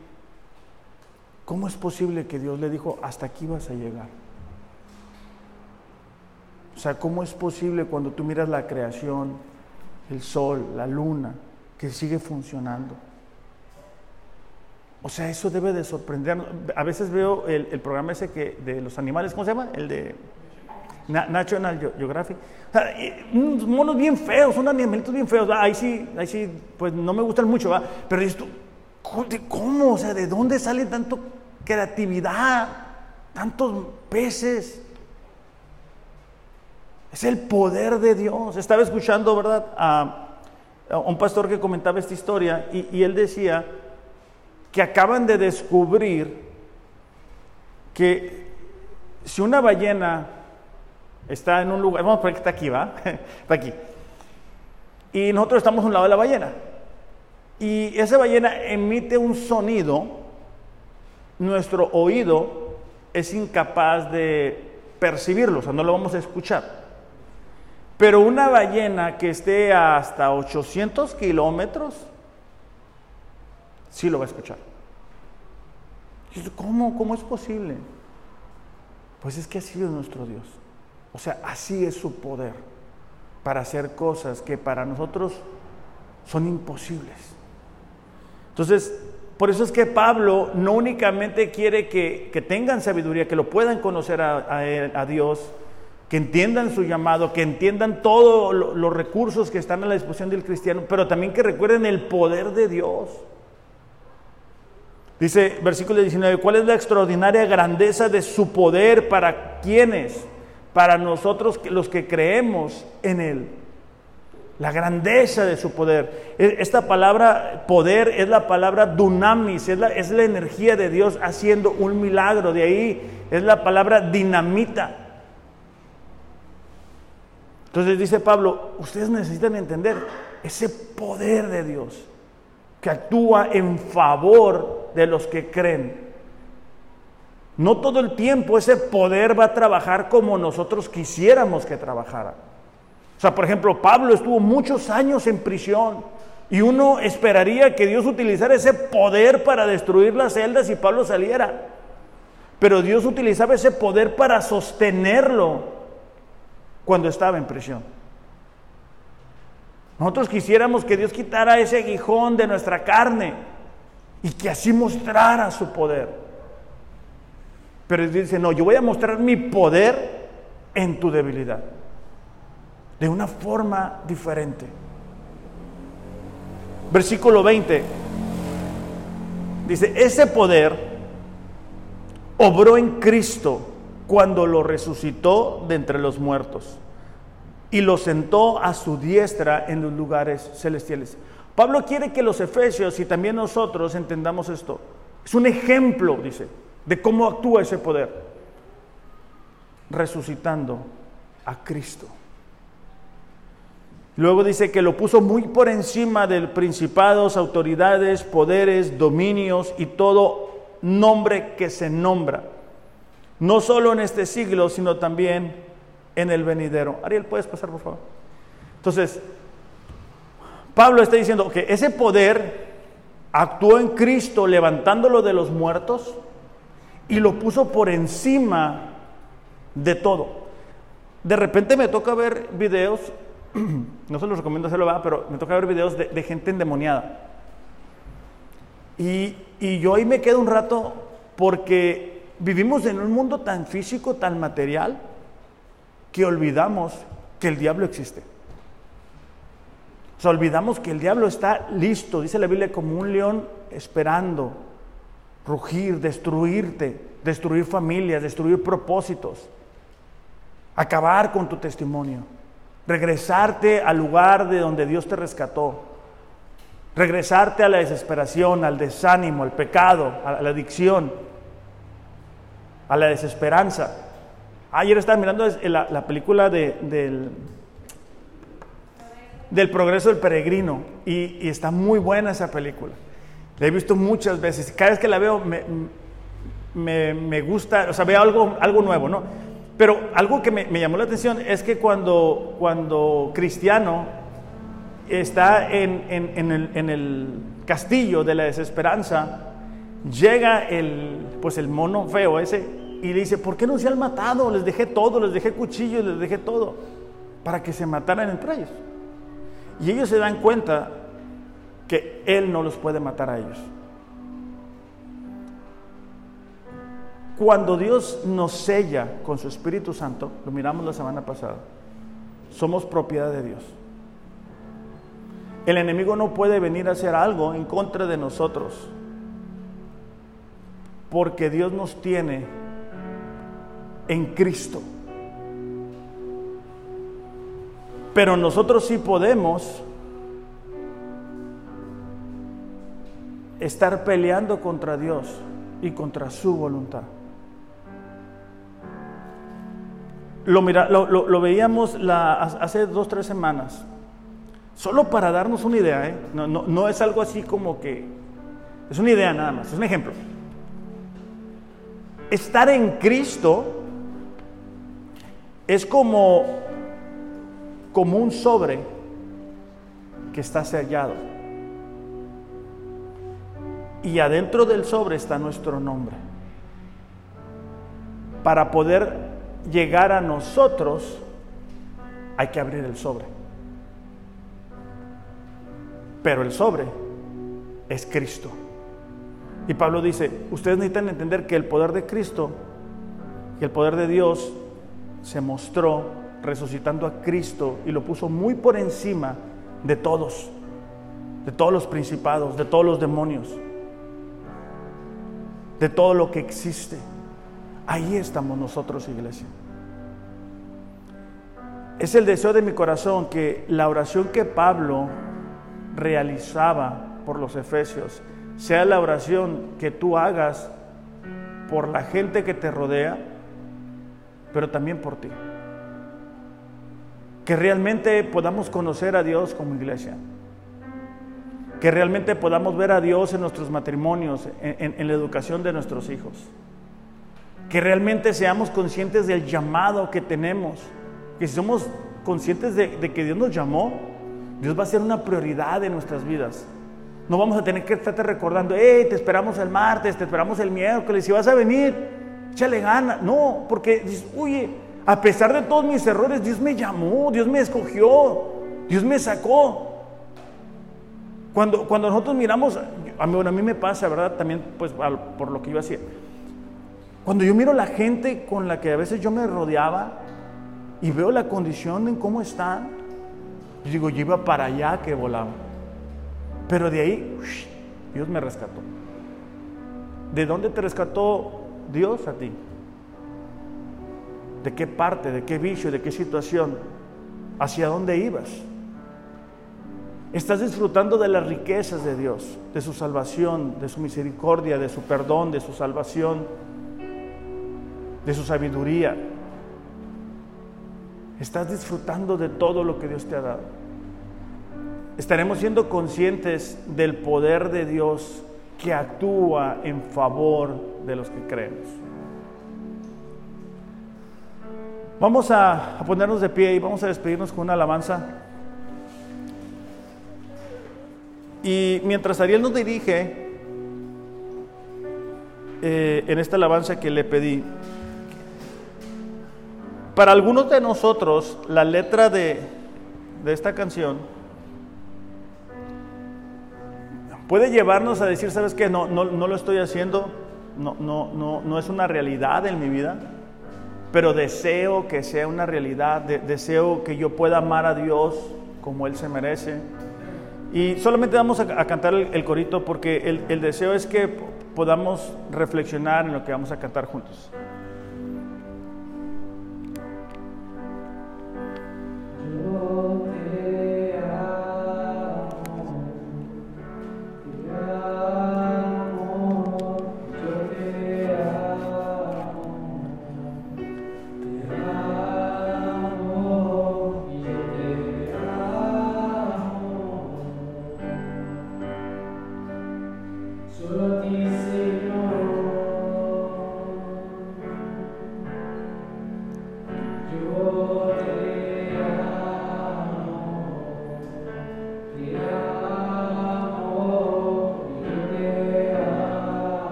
¿cómo es posible que Dios le dijo, hasta aquí vas a llegar? O sea, ¿cómo es posible cuando tú miras la creación, el sol, la luna, que sigue funcionando? O sea, eso debe de sorprendernos. A veces veo el, programa ese que de los animales, ¿cómo se llama? El de National Geographic. O unos monos bien feos, unos animalitos bien feos. Ahí sí, ahí sí, pues no me gustan mucho, ¿va? Pero tú, ¿cómo? O sea, ¿de dónde sale tanto creatividad? Tantos peces. Es el poder de Dios. Estaba escuchando, ¿verdad? A, un pastor que comentaba esta historia y él decía que acaban de descubrir que si una ballena Está en un lugar, vamos a poner que está aquí, ¿va? está aquí. Y nosotros estamos a un lado de la ballena. Y esa ballena emite un sonido, nuestro oído es incapaz de percibirlo, o sea, no lo vamos a escuchar. Pero una ballena que esté hasta 800 kilómetros, sí lo va a escuchar. ¿Cómo, ¿Cómo es posible? Pues es que así es nuestro Dios. O sea, así es su poder para hacer cosas que para nosotros son imposibles. Entonces, por eso es que Pablo no únicamente quiere que, tengan sabiduría, que lo puedan conocer a, a, Dios, que entiendan su llamado, que entiendan todos los recursos que están a la disposición del cristiano, pero también que recuerden el poder de Dios. Dice versículo 19, ¿cuál es la extraordinaria grandeza de su poder para quienes? Para nosotros los que creemos en Él. La grandeza de su poder. E, esta palabra poder es la palabra dunamis, es la, es la energía de Dios haciendo un milagro. De ahí es la palabra dinamita. Entonces dice Pablo, ustedes necesitan entender ese poder de Dios que actúa en favor de los que creen. No todo el tiempo ese poder va a trabajar como nosotros quisiéramos que trabajara. O sea, por ejemplo, Pablo estuvo muchos años en prisión y uno esperaría que Dios utilizara ese poder para destruir las celdas y Pablo saliera. Pero Dios utilizaba ese poder para sostenerlo cuando estaba en prisión. Nosotros quisiéramos que Dios quitara ese aguijón de nuestra carne y que así mostrara su poder. Pero dice, no, yo voy a mostrar mi poder en tu debilidad, de una forma diferente. Versículo 20 dice, ese poder obró en Cristo cuando lo resucitó de entre los muertos y lo sentó a su diestra en los lugares celestiales. Pablo quiere que los efesios y también nosotros entendamos esto. Es un ejemplo, dice, de cómo actúa ese poder. Resucitando a Cristo. Luego dice que lo puso muy por encima de principados, autoridades, poderes, dominios y todo nombre que se nombra. No solo en este siglo, sino también en el venidero. Ariel, ¿puedes pasar, por favor? Entonces, Pablo está diciendo que ese poder actuó en Cristo levantándolo de los muertos y lo puso por encima de todo. De repente me toca ver videos, no se los recomiendo hacerlo, pero me toca ver videos de, gente endemoniada. Y, y yo ahí me quedo un rato porque vivimos en un mundo tan físico, tan material, que olvidamos que el diablo existe. O sea, olvidamos que el diablo está listo, dice la Biblia, como un león esperando rugir, destruirte, destruir familias, destruir propósitos, acabar con tu testimonio, regresarte al lugar de donde Dios te rescató, regresarte a la desesperación, al desánimo, al pecado, a la adicción, a la desesperanza. Ayer estaba mirando la, película del, del progreso del peregrino y, está muy buena esa película. La he visto muchas veces. Cada vez que la veo me, gusta, o sea, veo algo, algo nuevo, ¿no? Pero algo que me, llamó la atención es que cuando, cuando Cristiano está en, el, en, el, castillo de la desesperanza, llega el, pues el mono feo ese y le dice, ¿por qué no se han matado? Les dejé todo, les dejé cuchillos, les dejé todo, para que se mataran entre ellos. Y ellos se dan cuenta que Él no los puede matar a ellos. Cuando Dios nos sella con su Espíritu Santo, lo miramos la semana pasada, somos propiedad de Dios. El enemigo no puede venir a hacer algo en contra de nosotros, porque Dios nos tiene en Cristo. Pero nosotros sí podemos estar peleando contra Dios y contra su voluntad. Lo, mira, lo, veíamos la, hace dos, tres semanas. Solo para darnos una idea, ¿eh? no, no es algo así como que... Es una idea nada más, es un ejemplo. Estar en Cristo es como, como un sobre que está sellado. Y adentro del sobre está nuestro nombre. Para poder llegar a nosotros hay que abrir el sobre. Pero el sobre es Cristo. Y Pablo dice, ustedes necesitan entender que el poder de Cristo y el poder de Dios se mostró resucitando a Cristo y lo puso muy por encima de todos, de todos los principados, de todos los demonios, de todo lo que existe. Ahí estamos nosotros, iglesia. Es el deseo de mi corazón que la oración que Pablo realizaba por los efesios sea la oración que tú hagas por la gente que te rodea, pero también por ti. Que realmente podamos conocer a Dios como iglesia. Que realmente podamos ver a Dios en nuestros matrimonios, en, la educación de nuestros hijos. Que realmente seamos conscientes del llamado que tenemos. Que si somos conscientes de, de que Dios nos llamó, Dios va a ser una prioridad en nuestras vidas. No vamos a tener que estarte recordando, hey, te esperamos el martes, te esperamos el miércoles, si vas a venir, échale gana. No, porque dices, oye, a pesar de todos mis errores, Dios me llamó, Dios me escogió, Dios me sacó. Cuando, cuando nosotros miramos, a mí, a mí me pasa, ¿verdad? También, pues, por lo que yo hacía. Cuando yo miro la gente con la que a veces yo me rodeaba y veo la condición en cómo están, yo digo, yo iba para allá que volaba. Pero de ahí, Dios me rescató. ¿De dónde te rescató Dios a ti? ¿De qué parte, de qué vicio, de qué situación? ¿Hacia dónde ibas? Estás disfrutando de las riquezas de Dios, de su salvación, de su misericordia, de su perdón, de su salvación, de su sabiduría. Estás disfrutando de todo lo que Dios te ha dado estaremos siendo conscientes del poder de Dios que actúa en favor de los que creemos. Vamos a, ponernos de pie y vamos a despedirnos con una alabanza. Y mientras Ariel nos dirige eh, en esta alabanza que le pedí, para algunos de nosotros la letra de, de esta canción puede llevarnos a decir, ¿sabes qué? No, no, no lo estoy haciendo, no, no, no, no es una realidad en mi vida, pero deseo que sea una realidad, deseo que yo pueda amar a Dios como Él se merece. Y solamente vamos a, cantar el, corito porque el, deseo es que podamos reflexionar en lo que vamos a cantar juntos.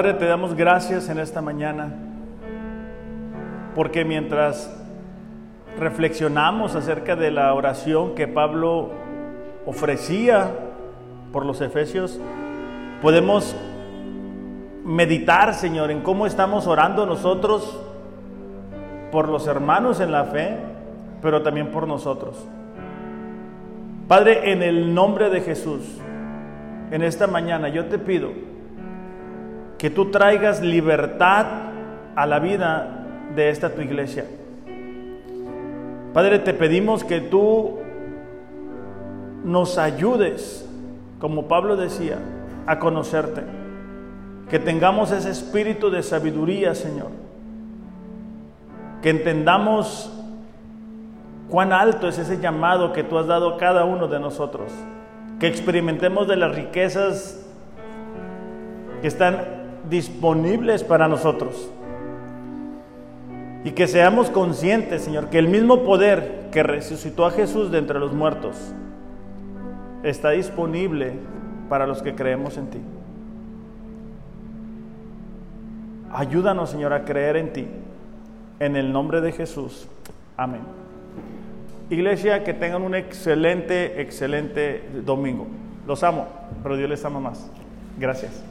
Padre, te damos gracias en esta mañana, porque mientras reflexionamos acerca de la oración que Pablo ofrecía por los efesios, podemos meditar, Señor, en cómo estamos orando nosotros por los hermanos en la fe, pero también por nosotros. Padre, en el nombre de Jesús, en esta mañana yo te pido que tú traigas libertad a la vida de esta tu iglesia. Padre, te pedimos que tú nos ayudes, como Pablo decía, a conocerte. Que tengamos ese espíritu de sabiduría, Señor. Que entendamos cuán alto es ese llamado que tú has dado a cada uno de nosotros. Que experimentemos de las riquezas que están disponibles para nosotros. Y que seamos conscientes, Señor, que el mismo poder que resucitó a Jesús de entre los muertos está disponible para los que creemos en ti. Ayúdanos, Señor, a creer en ti. En el nombre de Jesús. Amén. Iglesia, que tengan un excelente, excelente domingo. Los amo, pero Dios les ama más. Gracias.